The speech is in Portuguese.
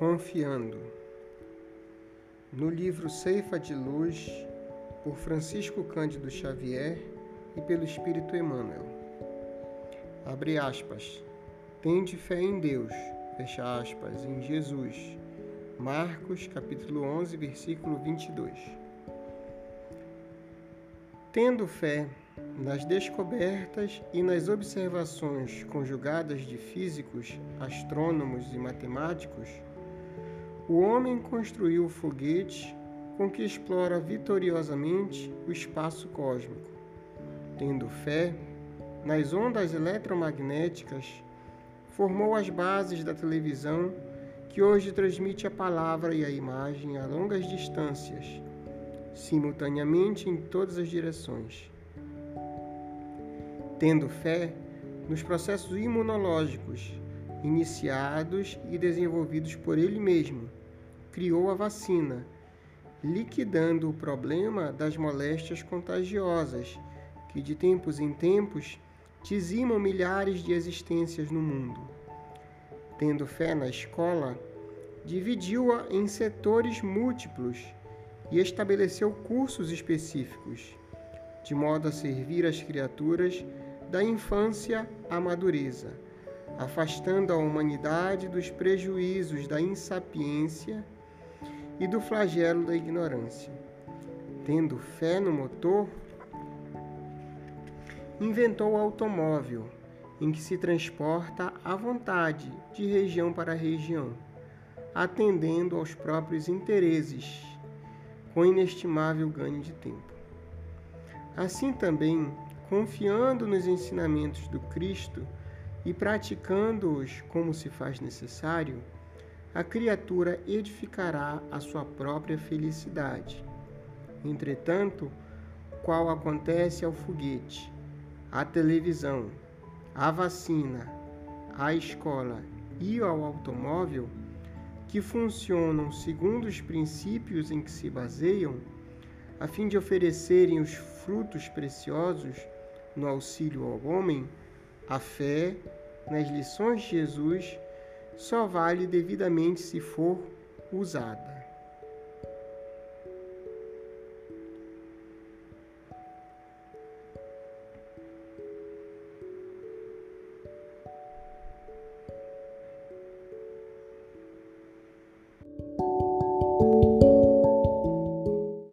Confiando. No livro Ceifa de Luz, por Francisco Cândido Xavier e pelo Espírito Emmanuel. Abre aspas. Tende fé em Deus, fecha aspas, em Jesus. Marcos, capítulo 11, versículo 22. Tendo fé nas descobertas e nas observações conjugadas de físicos, astrônomos e matemáticos, o homem construiu o foguete com que explora vitoriosamente o espaço cósmico. Tendo fé nas ondas eletromagnéticas, formou as bases da televisão que hoje transmite a palavra e a imagem a longas distâncias, simultaneamente em todas as direções. Tendo fé nos processos imunológicos iniciados e desenvolvidos por ele mesmo, criou a vacina, liquidando o problema das moléstias contagiosas que de tempos em tempos dizimam milhares de existências no mundo. Tendo fé na escola, dividiu-a em setores múltiplos e estabeleceu cursos específicos, de modo a servir as criaturas da infância à madureza afastando a humanidade dos prejuízos da insapiência e do flagelo da ignorância. Tendo fé no motor, inventou o automóvel, em que se transporta à vontade de região para região, atendendo aos próprios interesses, com inestimável ganho de tempo. Assim também, confiando nos ensinamentos do Cristo e praticando-os como se faz necessário, a criatura edificará a sua própria felicidade. Entretanto, qual acontece ao foguete, à televisão, à vacina, à escola e ao automóvel, que funcionam segundo os princípios em que se baseiam, a fim de oferecerem os frutos preciosos no auxílio ao homem, a fé nas lições de Jesus só vale devidamente se for usada.